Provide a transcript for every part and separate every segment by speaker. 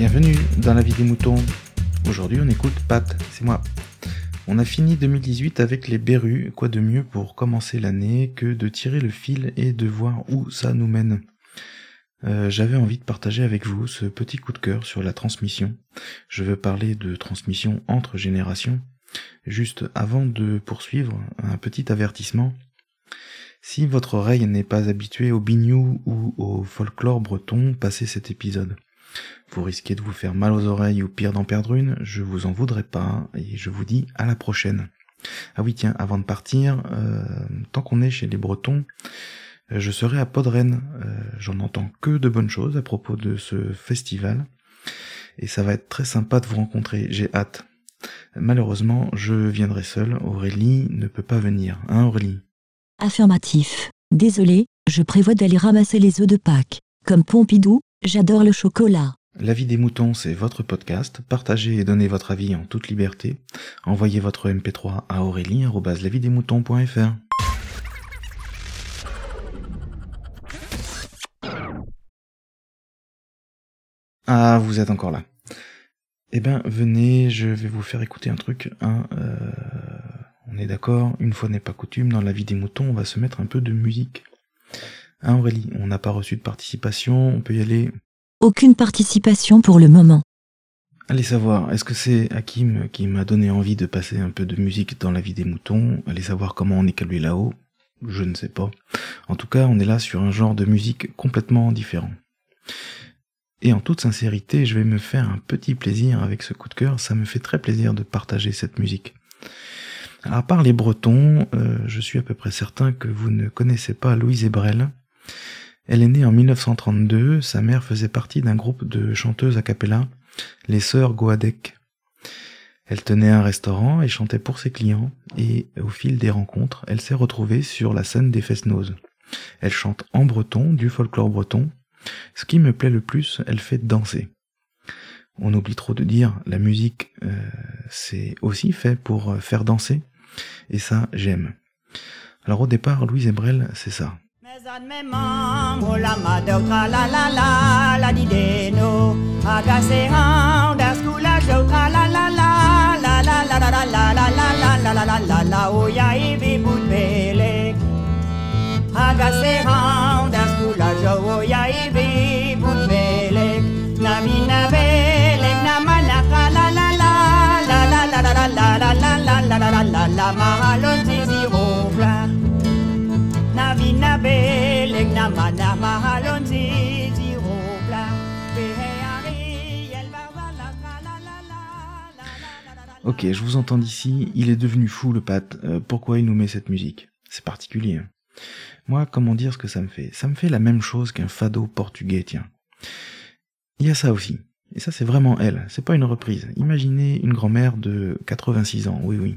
Speaker 1: Bienvenue dans la vie des moutons. Aujourd'hui, on écoute Pat, c'est moi. On a fini 2018 avec les berrues, quoi de mieux pour commencer l'année que de tirer le fil et de voir où ça nous mène? Euh, j'avais envie de partager avec vous ce petit coup de cœur sur la transmission. Je veux parler de transmission entre générations. Juste avant de poursuivre, un petit avertissement. Si votre oreille n'est pas habituée au bignou ou au folklore breton, passez cet épisode. Vous risquez de vous faire mal aux oreilles ou pire d'en perdre une, je vous en voudrais pas, et je vous dis à la prochaine. Ah oui tiens, avant de partir, euh, tant qu'on est chez les Bretons, euh, je serai à Podren. Euh, j'en entends que de bonnes choses à propos de ce festival. Et ça va être très sympa de vous rencontrer, j'ai hâte. Malheureusement, je viendrai seul, Aurélie ne peut pas venir, hein Aurélie?
Speaker 2: Affirmatif. Désolé, je prévois d'aller ramasser les œufs de Pâques. Comme Pompidou, j'adore le chocolat.
Speaker 1: La vie des moutons, c'est votre podcast. Partagez et donnez votre avis en toute liberté. Envoyez votre MP3 à aurélie.lavidesmoutons.fr. Ah, vous êtes encore là. Eh ben, venez, je vais vous faire écouter un truc. Hein, euh, on est d'accord, une fois n'est pas coutume, dans la vie des moutons, on va se mettre un peu de musique. Hein Aurélie, on n'a pas reçu de participation, on peut y aller.
Speaker 2: Aucune participation pour le moment.
Speaker 1: Allez savoir, est-ce que c'est Hakim qui m'a donné envie de passer un peu de musique dans la vie des moutons? Allez savoir comment on est calé là-haut? Je ne sais pas. En tout cas, on est là sur un genre de musique complètement différent. Et en toute sincérité, je vais me faire un petit plaisir avec ce coup de cœur, ça me fait très plaisir de partager cette musique. À part les Bretons, euh, je suis à peu près certain que vous ne connaissez pas Louise Ebrel. Elle est née en 1932, sa mère faisait partie d'un groupe de chanteuses a cappella, les sœurs Goadec. Elle tenait un restaurant et chantait pour ses clients, et au fil des rencontres, elle s'est retrouvée sur la scène des Fesnoses. Elle chante en breton, du folklore breton. Ce qui me plaît le plus, elle fait danser. On oublie trop de dire, la musique, euh, c'est aussi fait pour faire danser. Et ça, j'aime. Alors au départ, Louise Ebrel, c'est ça.
Speaker 3: Mes admemang la ma d'autra la la la la di da skula d'autra la la la la la la la la la la la la la la la la o ya ivi butbele agase han da skula jo o ya
Speaker 1: Ok, je vous entends d'ici, il est devenu fou le Pat, euh, pourquoi il nous met cette musique? C'est particulier. Moi, comment dire ce que ça me fait? Ça me fait la même chose qu'un fado portugais, tiens. Il y a ça aussi. Et ça, c'est vraiment elle, c'est pas une reprise. Imaginez une grand-mère de 86 ans, oui, oui.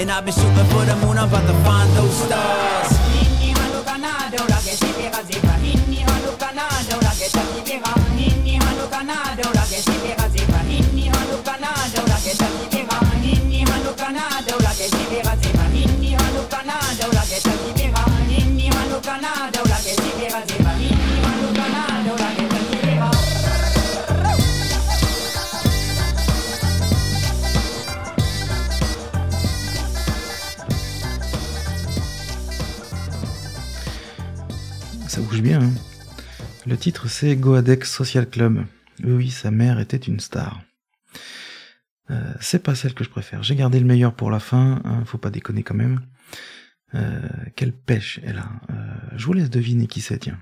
Speaker 4: And I've been shooting for the moon, I'm about to find those stars.
Speaker 1: Bouge bien. Hein. Le titre c'est Goadex Social Club. Oui, sa mère était une star. Euh, c'est pas celle que je préfère. J'ai gardé le meilleur pour la fin, hein, faut pas déconner quand même. Euh, quelle pêche elle a. Euh, je vous laisse deviner qui c'est, tiens.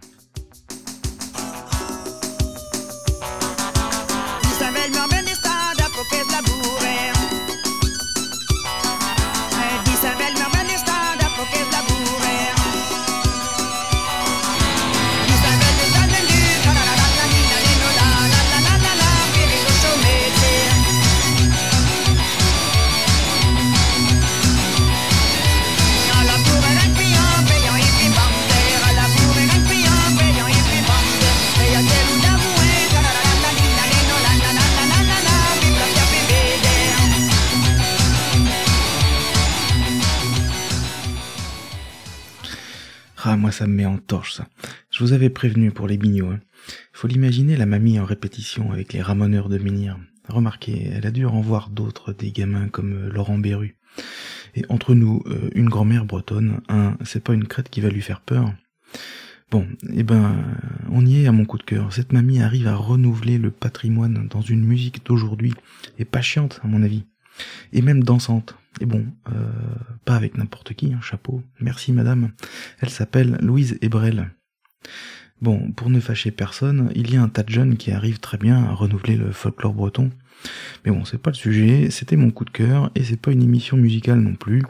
Speaker 1: Ah, moi ça me met en torche ça. Je vous avais prévenu pour les bignots. Hein. Faut l'imaginer la mamie en répétition avec les ramoneurs de menhir. Remarquez, elle a dû en voir d'autres, des gamins comme euh, Laurent Berru. Et entre nous, euh, une grand-mère bretonne, hein, c'est pas une crête qui va lui faire peur. Bon, eh ben, on y est à mon coup de cœur. Cette mamie arrive à renouveler le patrimoine dans une musique d'aujourd'hui, et pas chiante à mon avis, et même dansante. Et bon, euh, pas avec n'importe qui, un chapeau. Merci madame. Elle s'appelle Louise Ebrel. Bon, pour ne fâcher personne, il y a un tas de jeunes qui arrivent très bien à renouveler le folklore breton. Mais bon, c'est pas le sujet, c'était mon coup de cœur, et c'est pas une émission musicale non plus.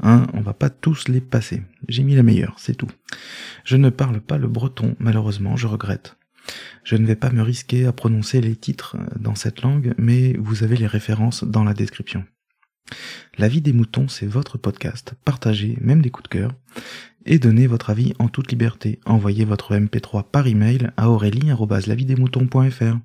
Speaker 1: Hein, on va pas tous les passer. J'ai mis la meilleure, c'est tout. Je ne parle pas le breton, malheureusement, je regrette. Je ne vais pas me risquer à prononcer les titres dans cette langue, mais vous avez les références dans la description. La vie des moutons, c'est votre podcast. Partagez, même des coups de cœur, et donnez votre avis en toute liberté. Envoyez votre MP3 par email à aurélie.lavidesmoutons.fr.